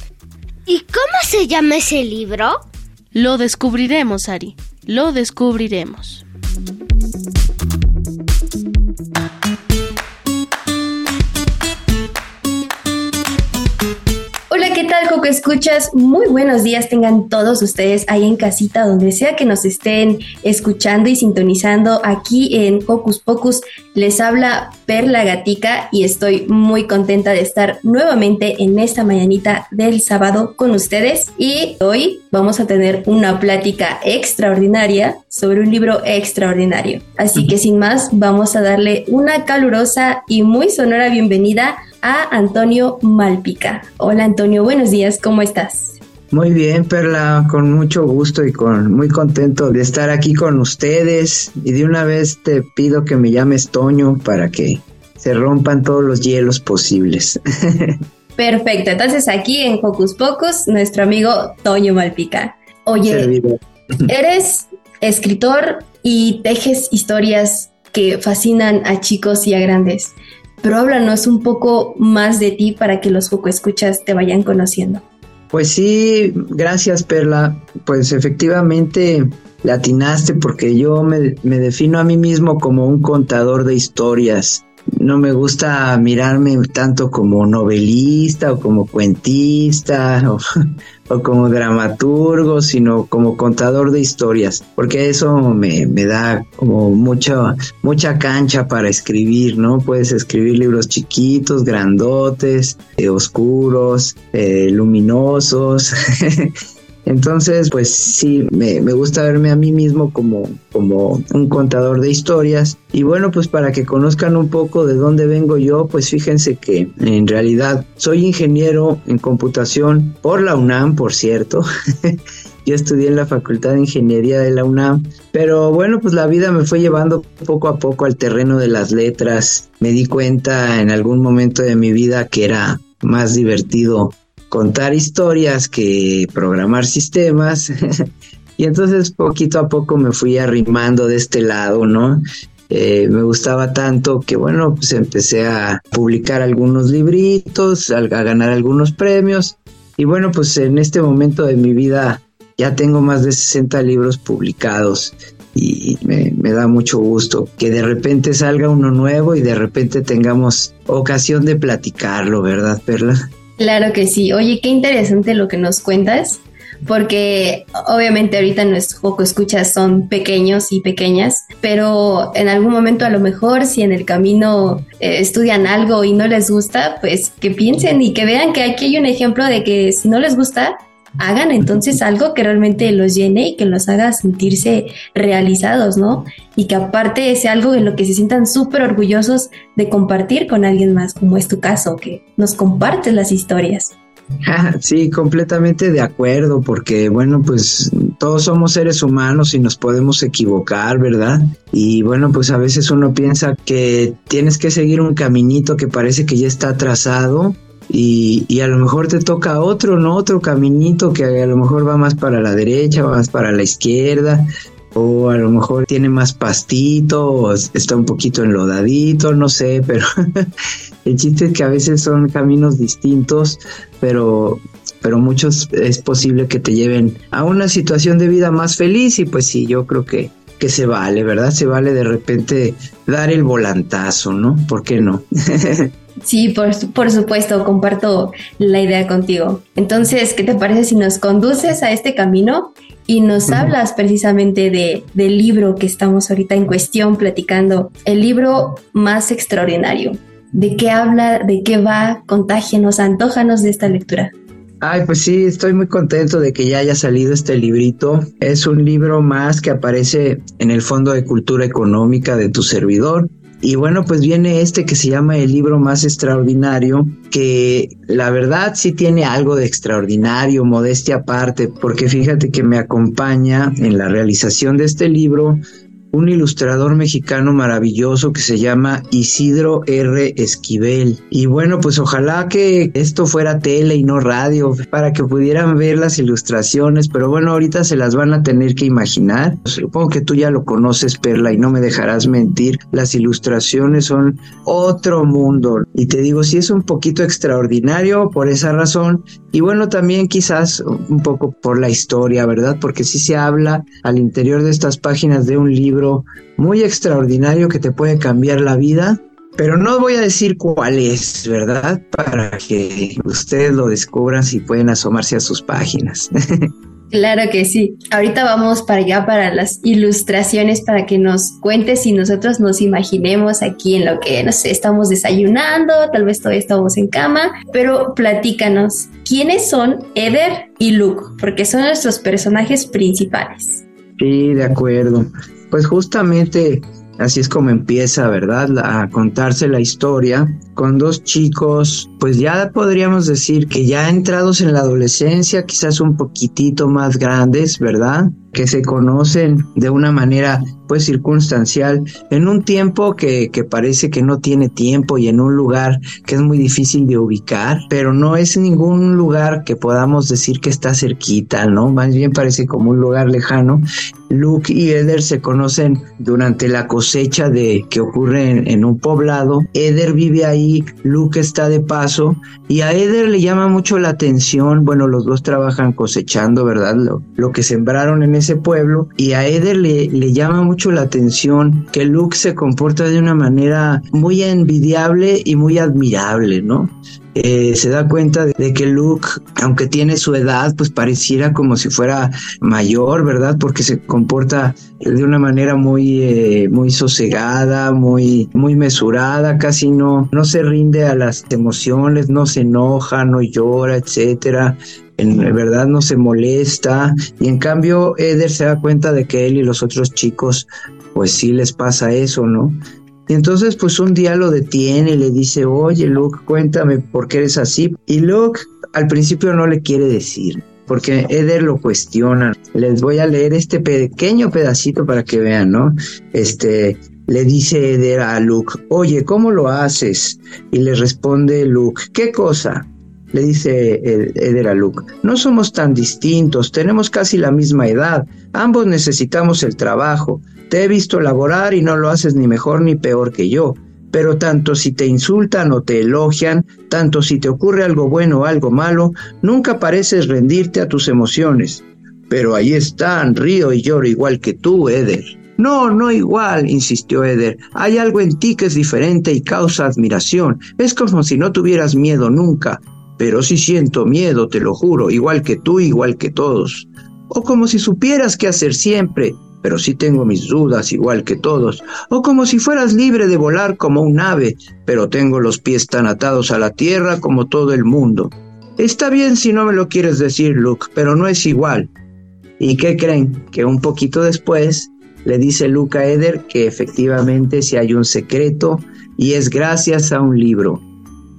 ¿Y cómo se llama ese libro? Lo descubriremos, Ari. Lo descubriremos. Tal Joco Escuchas? Muy buenos días tengan todos ustedes ahí en casita, donde sea que nos estén escuchando y sintonizando aquí en Hocus Pocus. Les habla Perla Gatica y estoy muy contenta de estar nuevamente en esta mañanita del sábado con ustedes. Y hoy vamos a tener una plática extraordinaria sobre un libro extraordinario. Así que sin más, vamos a darle una calurosa y muy sonora bienvenida a Antonio Malpica. Hola Antonio, buenos días, ¿cómo estás? Muy bien, Perla, con mucho gusto y con muy contento de estar aquí con ustedes. Y de una vez te pido que me llames Toño para que se rompan todos los hielos posibles. Perfecto, entonces aquí en Hocus Pocus, nuestro amigo Toño Malpica. Oye, eres escritor y tejes historias que fascinan a chicos y a grandes pero háblanos un poco más de ti para que los poco escuchas te vayan conociendo. Pues sí, gracias Perla. Pues efectivamente latinaste porque yo me, me defino a mí mismo como un contador de historias no me gusta mirarme tanto como novelista o como cuentista o, como dramaturgo, sino como contador de historias, porque eso me, da como mucha, mucha cancha para escribir, ¿no? Puedes escribir libros chiquitos, grandotes, eh, oscuros, eh, luminosos. Entonces, pues sí, me, gusta verme a mí mismo como, como un contador de historias. Y bueno, pues para que conozcan un poco de dónde vengo yo, pues fíjense que en realidad soy ingeniero en computación por la UNAM, por cierto. Yo estudié en la Facultad de Ingeniería de la UNAM, pero bueno, pues la vida me fue llevando poco a poco al terreno de las letras. Me di cuenta en algún momento de mi vida que era más divertido contar historias que programar sistemas. y entonces poquito a poco me fui arrimando de este lado, ¿no? Eh, me gustaba tanto que bueno, pues empecé a publicar algunos libritos, a, ganar algunos premios. Y bueno, pues en este momento de mi vida ya tengo más de 60 libros publicados y me, me, da mucho gusto que de repente salga uno nuevo y de repente tengamos ocasión de platicarlo, ¿verdad, Perla? Claro que sí. Oye, qué interesante lo que nos cuentas, porque obviamente ahorita nuestros poco escuchas son pequeños y pequeñas, pero en algún momento a lo mejor si en el camino eh, estudian algo y no les gusta, pues que piensen y que vean que aquí hay un ejemplo de que si no les gusta, hagan entonces algo que realmente los llene y que los haga sentirse realizados, ¿no? Y que aparte sea algo en lo que se sientan súper orgullosos de compartir con alguien más, como es tu caso, que nos compartes las historias. Sí, completamente de acuerdo, porque bueno, pues todos somos seres humanos y nos podemos equivocar, ¿verdad? Y bueno, pues a veces uno piensa que tienes que seguir un caminito que parece que ya está trazado y, a lo mejor te toca otro, ¿no? Otro caminito que a lo mejor va más para la derecha, va más para la izquierda, o a lo mejor tiene más pastito, o está un poquito enlodadito, no sé, pero el chiste es que a veces son caminos distintos, pero pero muchos es posible que te lleven a una situación de vida más feliz y pues sí, yo creo que que se vale, ¿verdad? Se vale de repente dar el volantazo, ¿no? ¿Por qué no? Sí, por, por, supuesto, comparto la idea contigo. Entonces, ¿qué te parece si nos conduces a este camino y nos hablas precisamente de, del libro que estamos ahorita en cuestión platicando, el libro más extraordinario? ¿De qué habla? ¿De qué va? Contágenos, antójanos de esta lectura. Ay, pues sí, estoy muy contento de que ya haya salido este librito. Es un libro más que aparece en el Fondo de Cultura Económica de tu servidor. Y bueno, pues viene este que se llama el libro más extraordinario, que la verdad sí tiene algo de extraordinario, modestia aparte, porque fíjate que me acompaña en la realización de este libro un ilustrador mexicano maravilloso que se llama Isidro R. Esquivel. Y bueno, pues ojalá que esto fuera tele y no radio para que pudieran ver las ilustraciones, pero bueno, ahorita se las van a tener que imaginar. Supongo que tú ya lo conoces, Perla, y no me dejarás mentir. Las ilustraciones son otro mundo. Y te digo, sí es un poquito extraordinario por esa razón. Y bueno, también quizás un poco por la historia, ¿verdad? Porque sí se habla al interior de estas páginas de un libro muy extraordinario que te puede cambiar la vida pero no voy a decir cuál es, ¿verdad? Para que ustedes lo descubran si pueden asomarse a sus páginas. Claro que sí. Ahorita vamos para allá para las ilustraciones para que nos cuentes y nosotros nos imaginemos aquí en lo que, no sé, estamos desayunando, tal vez todavía estamos en cama, pero platícanos, ¿quiénes son Eder y Luke? Porque son nuestros personajes principales. Sí, de acuerdo. Pues justamente Así es como empieza, ¿verdad? a contarse la historia con dos chicos, pues ya podríamos decir que ya entrados en la adolescencia, quizás un poquitito más grandes, ¿verdad? Que se conocen de una manera pues circunstancial en un tiempo que, que, parece que no tiene tiempo y en un lugar que es muy difícil de ubicar, pero no es ningún lugar que podamos decir que está cerquita, ¿no? Más bien parece como un lugar lejano. Luke y Eder se conocen durante la cosecha de que ocurre en, en un poblado. Eder vive ahí, Luke está de paso y a Eder le llama mucho la atención, bueno, los dos trabajan cosechando, ¿verdad? Lo, lo que sembraron en ese pueblo y a Eder le, llama mucho la atención que Luke se comporta de una manera muy envidiable y muy admirable, ¿no? Eh, se da cuenta de, que Luke, aunque tiene su edad, pues pareciera como si fuera mayor, ¿verdad? Porque se comporta de una manera muy, eh, muy sosegada, muy, muy mesurada, casi no, no se rinde a las emociones, no se enoja, no llora, etcétera en verdad no se molesta y en cambio Eder se da cuenta de que él y los otros chicos pues sí les pasa eso, ¿no? Y entonces pues un día lo detiene y le dice, oye Luke, cuéntame por qué eres así. Y Luke al principio no le quiere decir, porque Eder lo cuestiona. Les voy a leer este pequeño pedacito para que vean, ¿no? Este, le dice Eder a Luke, oye, ¿cómo lo haces? Y le responde Luke, ¿qué cosa? Le dice Eder a Luke, no somos tan distintos, tenemos casi la misma edad, ambos necesitamos el trabajo, te he visto laborar y no lo haces ni mejor ni peor que yo, pero tanto si te insultan o te elogian, tanto si te ocurre algo bueno o algo malo, nunca pareces rendirte a tus emociones. Pero ahí están, río y lloro igual que tú, Eder. No, no igual, insistió Eder. Hay algo en ti que es diferente y causa admiración. Es como si no tuvieras miedo nunca. Pero sí siento miedo, te lo juro, igual que tú, igual que todos. O como si supieras qué hacer siempre, pero sí tengo mis dudas, igual que todos. O como si fueras libre de volar como un ave, pero tengo los pies tan atados a la tierra como todo el mundo. Está bien si no me lo quieres decir, Luke, pero no es igual. ¿Y qué creen? Que un poquito después le dice Luke a Eder que efectivamente si hay un secreto y es gracias a un libro.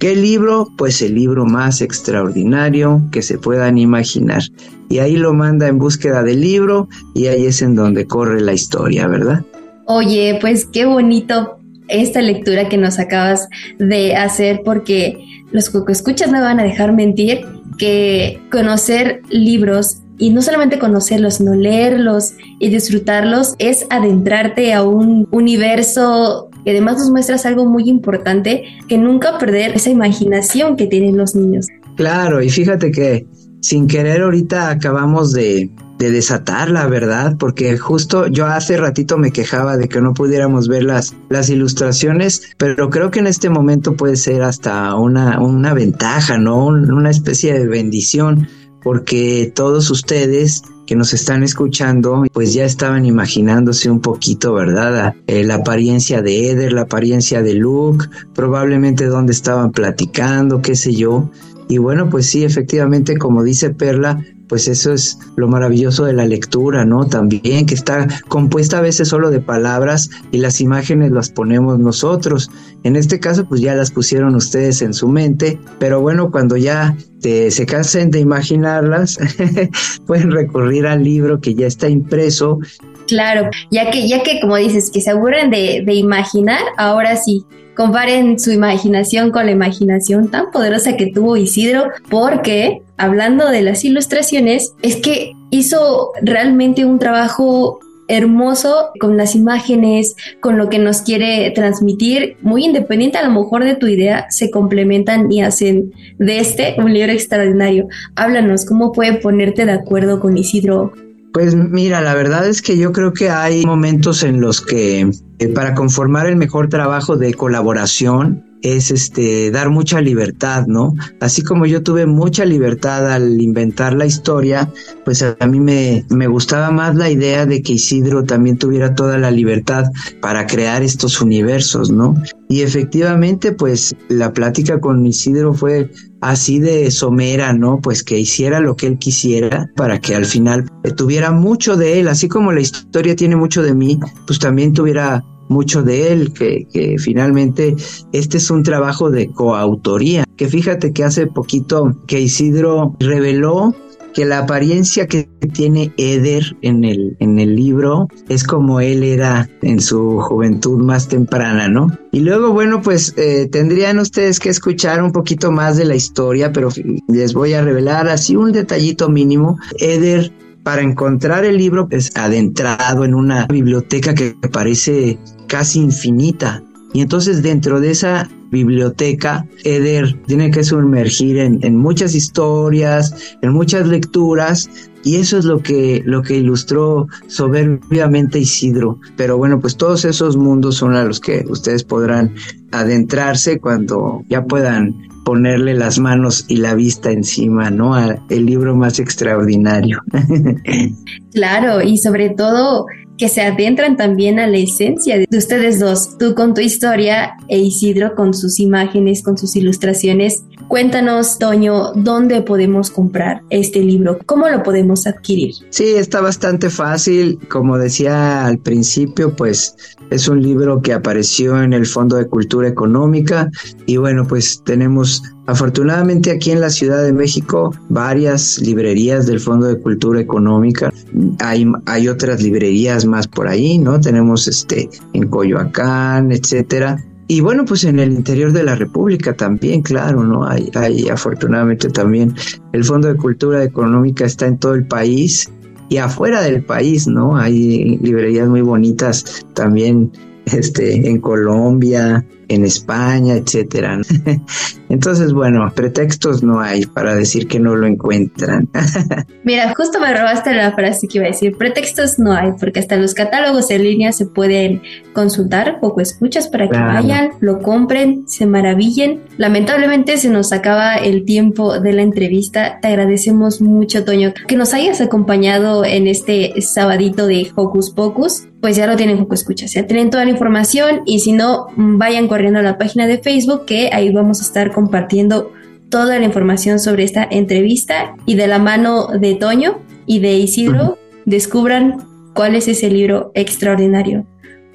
¿Qué libro? Pues el libro más extraordinario que se puedan imaginar. Y ahí lo manda en búsqueda del libro y ahí es en donde corre la historia, ¿verdad? Oye, pues qué bonito esta lectura que nos acabas de hacer porque los escuchas no van a dejar mentir que conocer libros y no solamente conocerlos, sino leerlos y disfrutarlos es adentrarte a un universo y además nos muestras algo muy importante, que nunca perder esa imaginación que tienen los niños. Claro, y fíjate que sin querer ahorita acabamos de, de desatar la verdad, porque justo yo hace ratito me quejaba de que no pudiéramos ver las, las ilustraciones, pero creo que en este momento puede ser hasta una, una ventaja, ¿no? Una especie de bendición, porque todos ustedes que nos están escuchando, pues ya estaban imaginándose un poquito, ¿verdad? Eh, la apariencia de Eder, la apariencia de Luke, probablemente dónde estaban platicando, qué sé yo. Y bueno, pues sí, efectivamente, como dice Perla, pues eso es lo maravilloso de la lectura, ¿no? También que está compuesta a veces solo de palabras y las imágenes las ponemos nosotros. En este caso, pues ya las pusieron ustedes en su mente, pero bueno, cuando ya se cansen de imaginarlas, pueden recurrir al libro que ya está impreso Claro, ya que, ya que como dices, que se aburren de, de, imaginar, ahora sí, comparen su imaginación con la imaginación tan poderosa que tuvo Isidro, porque hablando de las ilustraciones, es que hizo realmente un trabajo hermoso con las imágenes, con lo que nos quiere transmitir, muy independiente a lo mejor de tu idea, se complementan y hacen de este un libro extraordinario. Háblanos, ¿cómo puede ponerte de acuerdo con Isidro Pues mira, la verdad es que yo creo que hay momentos en los que eh, para conformar el mejor trabajo de colaboración es este dar mucha libertad, ¿no? Así como yo tuve mucha libertad al inventar la historia, pues a mí me, me gustaba más la idea de que Isidro también tuviera toda la libertad para crear estos universos, ¿no? Y efectivamente, pues la plática con Isidro fue así de somera, ¿no? Pues que hiciera lo que él quisiera para que al final tuviera mucho de él, así como la historia tiene mucho de mí, pues también tuviera mucho de él, que, finalmente este es un trabajo de coautoría, que fíjate que hace poquito que Isidro reveló que la apariencia que tiene Eder en el, en el libro es como él era en su juventud más temprana, ¿no? Y luego, bueno, pues eh, tendrían ustedes que escuchar un poquito más de la historia, pero les voy a revelar así un detallito mínimo. Eder para encontrar el libro es adentrado en una biblioteca que parece casi infinita. Y entonces dentro de esa biblioteca, Eder tiene que sumergir en, muchas historias, en muchas lecturas, y eso es lo que, lo que ilustró soberbiamente Isidro. Pero bueno, pues todos esos mundos son a los que ustedes podrán adentrarse cuando ya puedan ponerle las manos y la vista encima, ¿no? A el libro más extraordinario. claro, y sobre todo que se adentran también a la esencia de ustedes dos, tú con tu historia e Isidro con sus imágenes, con sus ilustraciones. Cuéntanos, Toño, ¿dónde podemos comprar este libro? ¿Cómo lo podemos adquirir? Sí, está bastante fácil. Como decía al principio, pues es un libro que apareció en el Fondo de Cultura Económica y bueno, pues tenemos Afortunadamente aquí en la Ciudad de México varias librerías del Fondo de Cultura Económica. Hay, otras librerías más por ahí, ¿no? Tenemos este en Coyoacán, etcétera. Y bueno, pues en el interior de la República también, claro, ¿no? Hay, hay afortunadamente también el Fondo de Cultura Económica está en todo el país y afuera del país, ¿no? Hay librerías muy bonitas también este, en Colombia, en España, etcétera. Entonces, bueno, pretextos no hay para decir que no lo encuentran. Mira, justo me robaste la frase que iba a decir, pretextos no hay, porque hasta los catálogos en línea se pueden consultar, poco escuchas para que claro. vayan, lo compren, se maravillen. Lamentablemente se nos acaba el tiempo de la entrevista. Te agradecemos mucho, Toño, que nos hayas acompañado en este sabadito de Hocus Pocus. Pues ya lo tienen poco escuchas, ya tienen toda la información y si no, vayan corriendo a la página de Facebook que ahí vamos a estar compartiendo toda la información sobre esta entrevista y de la mano de Toño y de Isidro uh -huh. descubran cuál es ese libro extraordinario.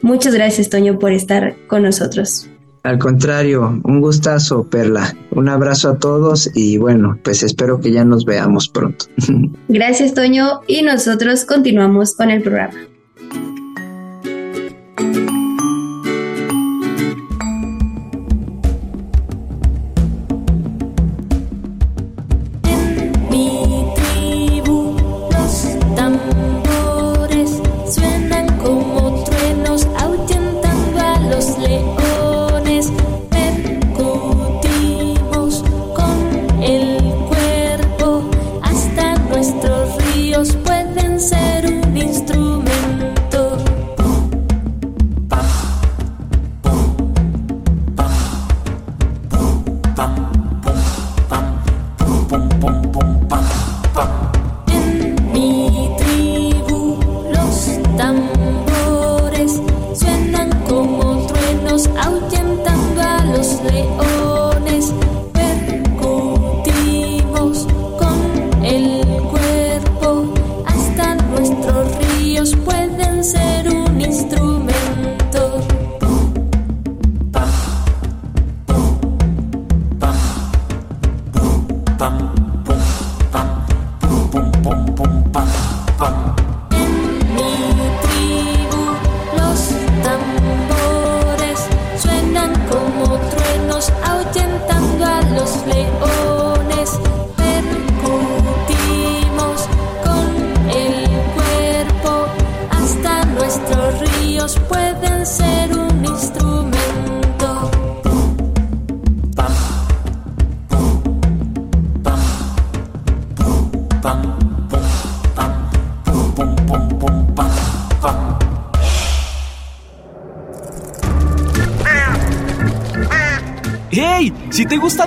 Muchas gracias Toño por estar con nosotros. Al contrario, un gustazo, Perla. Un abrazo a todos y bueno, pues espero que ya nos veamos pronto. Gracias, Toño, y nosotros continuamos con el programa.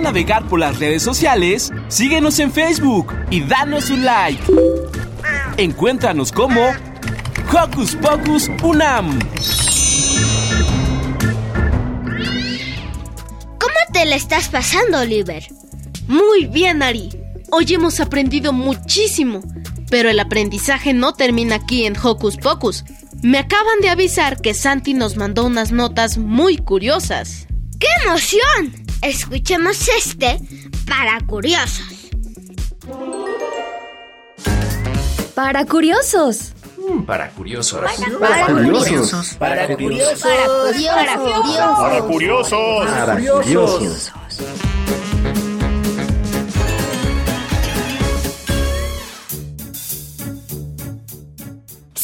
Navegar por las redes sociales, síguenos en Facebook y danos un like. Encuéntranos como Hocus Pocus Unam. ¿Cómo te la estás pasando, Oliver? Muy bien, Ari. Hoy hemos aprendido muchísimo. Pero el aprendizaje no termina aquí en Hocus Pocus. Me acaban de avisar que Santi nos mandó unas notas muy curiosas. ¡Qué emoción! Escuchemos este para curiosos. Para curiosos. Para curiosos. Para curiosos. Para curiosos. Para curiosos. Para curiosos.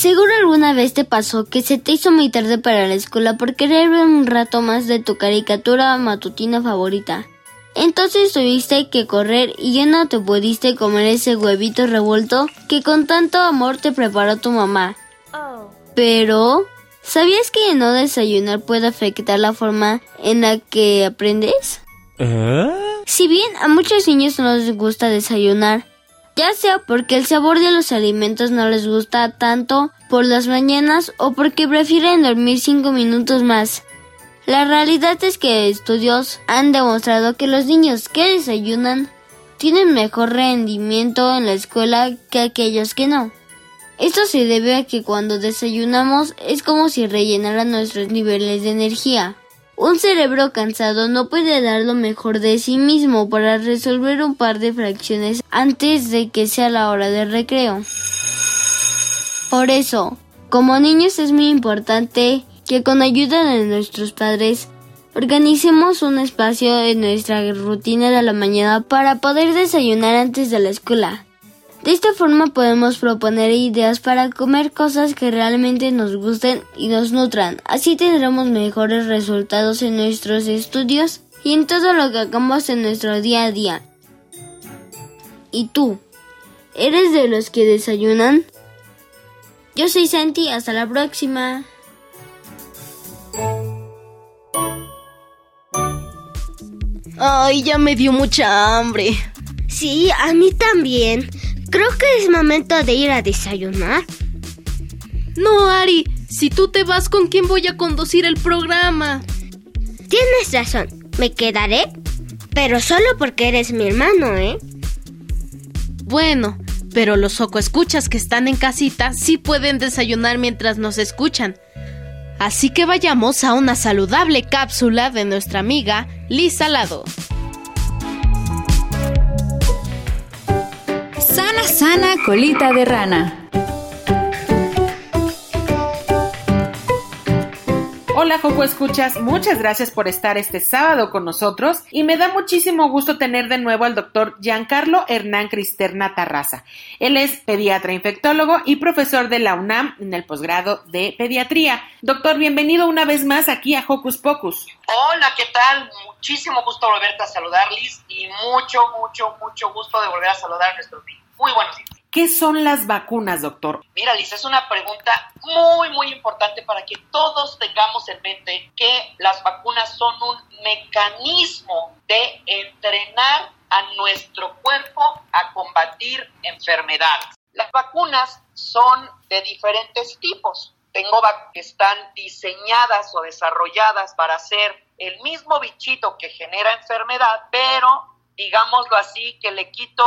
Seguro alguna vez te pasó que se te hizo muy tarde para la escuela por querer ver un rato más de tu caricatura matutina favorita. Entonces tuviste que correr y ya no te pudiste comer ese huevito revuelto que con tanto amor te preparó tu mamá. Pero, ¿sabías que no desayunar puede afectar la forma en la que aprendes? Si bien a muchos niños no les gusta desayunar, ya sea porque el sabor de los alimentos no les gusta tanto por las mañanas o porque prefieren dormir cinco minutos más. La realidad es que estudios han demostrado que los niños que desayunan tienen mejor rendimiento en la escuela que aquellos que no. Esto se debe a que cuando desayunamos es como si rellenaran nuestros niveles de energía. Un cerebro cansado no puede dar lo mejor de sí mismo para resolver un par de fracciones antes de que sea la hora de recreo. Por eso, como niños es muy importante que con ayuda de nuestros padres organicemos un espacio en nuestra rutina de la mañana para poder desayunar antes de la escuela. De esta forma podemos proponer ideas para comer cosas que realmente nos gusten y nos nutran. Así tendremos mejores resultados en nuestros estudios y en todo lo que hagamos en nuestro día a día. ¿Y tú? ¿Eres de los que desayunan? Yo soy Santi, hasta la próxima. Ay, ya me dio mucha hambre. Sí, a mí también. Creo que es momento de ir a desayunar. No, Ari, si tú te vas, ¿con quién voy a conducir el programa? Tienes razón, me quedaré, pero solo porque eres mi hermano, ¿eh? Bueno, pero los escuchas que están en casita sí pueden desayunar mientras nos escuchan. Así que vayamos a una saludable cápsula de nuestra amiga Liz Salado. Sana, colita de rana. Hola Joco Escuchas, muchas gracias por estar este sábado con nosotros y me da muchísimo gusto tener de nuevo al doctor Giancarlo Hernán Cristerna Tarraza. Él es pediatra infectólogo y profesor de la UNAM en el posgrado de pediatría. Doctor, bienvenido una vez más aquí a Hocus Pocus. Hola, ¿qué tal? Muchísimo gusto volverte a saludar, Liz, y mucho, mucho, mucho gusto de volver a saludar a nuestros niños. Muy buenos días. ¿Qué son las vacunas, doctor? Mira, Liz, es una pregunta muy, muy importante para que todos tengamos en mente que las vacunas son un mecanismo de entrenar a nuestro cuerpo a combatir enfermedades. Las vacunas son de diferentes tipos. Tengo vacunas que están diseñadas o desarrolladas para hacer el mismo bichito que genera enfermedad, pero digámoslo así, que le quito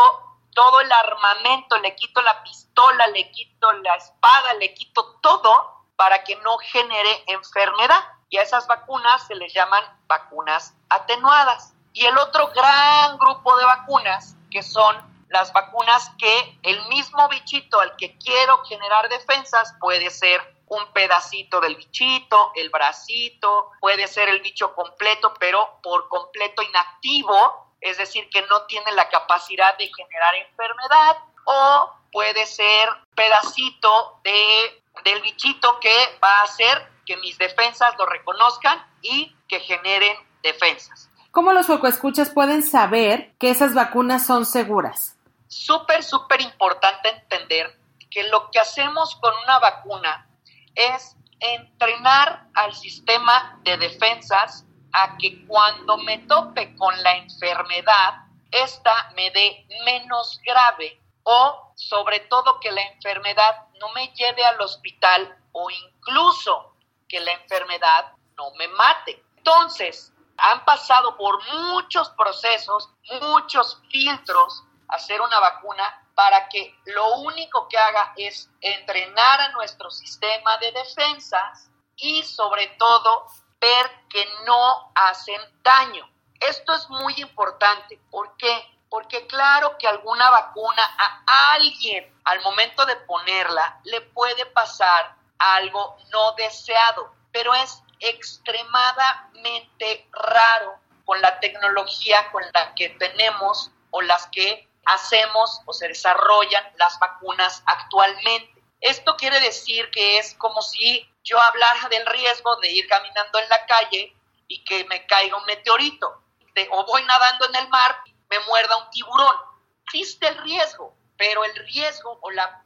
todo el armamento, le quito la pistola, le quito la espada, le quito todo para que no genere enfermedad. Y a esas vacunas se les llaman vacunas atenuadas. Y el otro gran grupo de vacunas, que son las vacunas que el mismo bichito al que quiero generar defensas puede ser un pedacito del bichito, el bracito, puede ser el bicho completo, pero por completo inactivo, es decir, que no tiene la capacidad de generar enfermedad, o puede ser pedacito de, del bichito que va a hacer que mis defensas lo reconozcan y que generen defensas. ¿Cómo los escuchas pueden saber que esas vacunas son seguras? Súper, súper importante entender que lo que hacemos con una vacuna es entrenar al sistema de defensas a que cuando me tope con la enfermedad, esta me dé menos grave o sobre todo que la enfermedad no me lleve al hospital o incluso que la enfermedad no me mate. Entonces, han pasado por muchos procesos, muchos filtros, hacer una vacuna para que lo único que haga es entrenar a nuestro sistema de defensas y sobre todo ver que no hacen daño. Esto es muy importante. ¿Por qué? Porque claro que alguna vacuna a alguien al momento de ponerla le puede pasar algo no deseado, pero es extremadamente raro con la tecnología con la que tenemos o las que hacemos o se desarrollan las vacunas actualmente. Esto quiere decir que es como si yo hablara del riesgo de ir caminando en la calle y que me caiga un meteorito, o voy nadando en el mar y me muerda un tiburón. Existe el riesgo, pero el riesgo o la,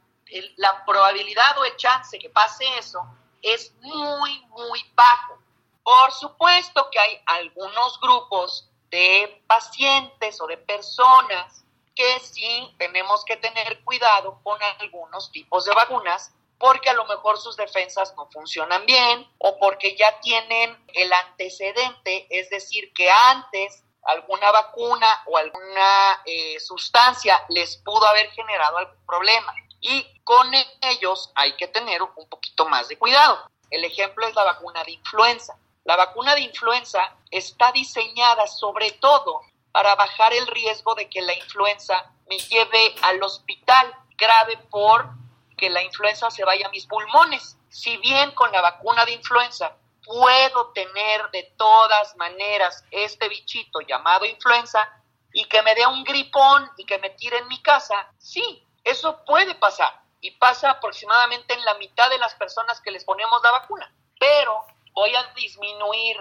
la probabilidad o el chance que pase eso es muy, muy bajo. Por supuesto que hay algunos grupos de pacientes o de personas que sí tenemos que tener cuidado con algunos tipos de vacunas porque a lo mejor sus defensas no funcionan bien o porque ya tienen el antecedente, es decir, que antes alguna vacuna o alguna eh, sustancia les pudo haber generado algún problema. Y con ellos hay que tener un poquito más de cuidado. El ejemplo es la vacuna de influenza. La vacuna de influenza está diseñada sobre todo para bajar el riesgo de que la influenza me lleve al hospital grave por que la influenza se vaya a mis pulmones. Si bien con la vacuna de influenza puedo tener de todas maneras este bichito llamado influenza y que me dé un gripón y que me tire en mi casa, sí, eso puede pasar y pasa aproximadamente en la mitad de las personas que les ponemos la vacuna. Pero voy a disminuir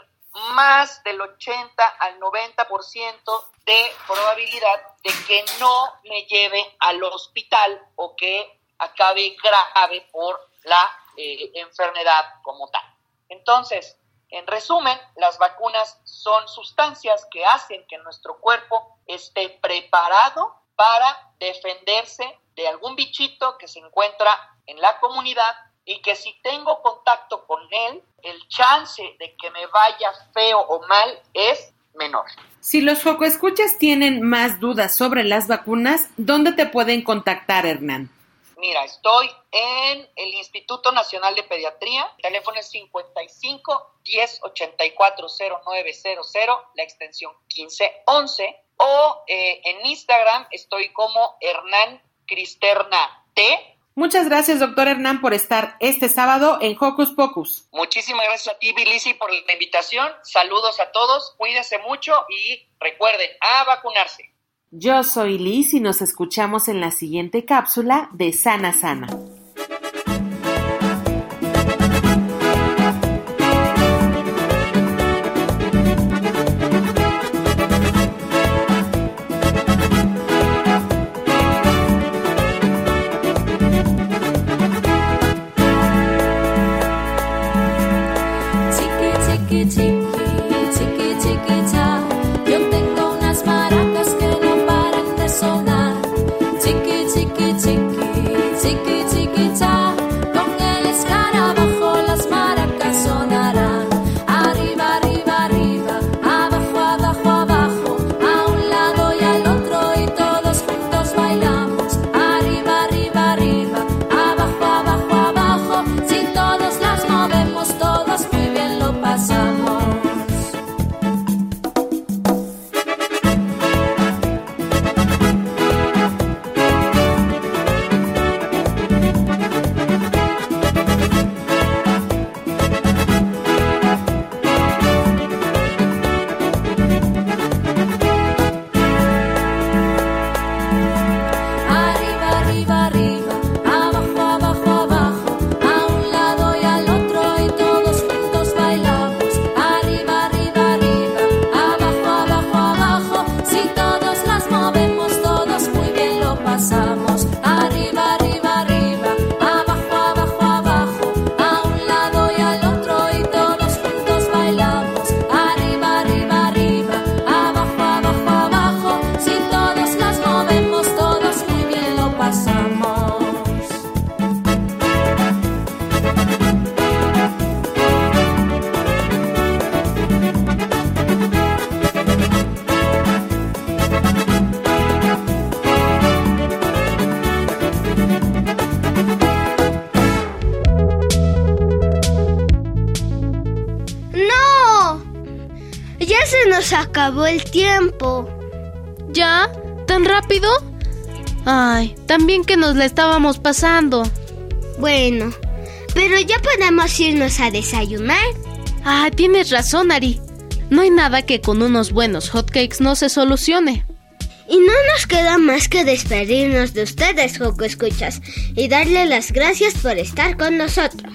más del 80 al 90% de probabilidad de que no me lleve al hospital o que acabe grave por la eh, enfermedad como tal. Entonces, en resumen, las vacunas son sustancias que hacen que nuestro cuerpo esté preparado para defenderse de algún bichito que se encuentra en la comunidad y que si tengo contacto con él, el chance de que me vaya feo o mal es menor. Si los escuchas tienen más dudas sobre las vacunas, ¿dónde te pueden contactar, Hernán? Mira, estoy en el Instituto Nacional de Pediatría. El teléfono es 55 10 84 0900, la extensión 1511. O eh, en Instagram estoy como Hernán Cristerna T. Muchas gracias, doctor Hernán, por estar este sábado en Hocus Pocus. Muchísimas gracias a ti, Bilisi, por la invitación. Saludos a todos, cuídense mucho y recuerden a vacunarse. Yo soy Liz y nos escuchamos en la siguiente cápsula de Sana Sana. Acabó el tiempo. ¿Ya? ¿Tan rápido? Ay, también que nos la estábamos pasando. Bueno, pero ya podemos irnos a desayunar. Ah, tienes razón, Ari. No hay nada que con unos buenos hotcakes no se solucione. Y no nos queda más que despedirnos de ustedes, Joco Escuchas, y darle las gracias por estar con nosotros.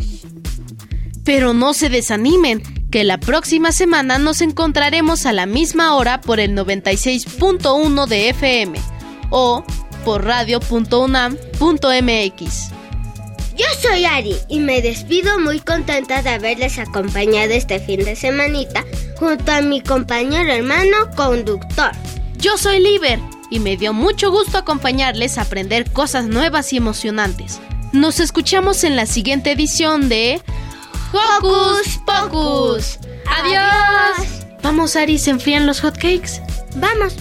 Pero no se desanimen, que la próxima semana nos encontraremos a la misma hora por el 96.1 de FM o por radio.unam.mx. Yo soy Ari y me despido muy contenta de haberles acompañado este fin de semanita junto a mi compañero hermano conductor. Yo soy Liber y me dio mucho gusto acompañarles a aprender cosas nuevas y emocionantes. Nos escuchamos en la siguiente edición de Hocus Pocus. Adiós. Vamos, Ari, ¿se enfrían los hotcakes? Vamos.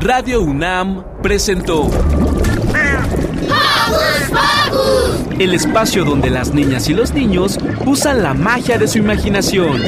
Radio UNAM presentó ¡Hocus Pocus! el espacio donde las niñas y los niños usan la magia de su imaginación.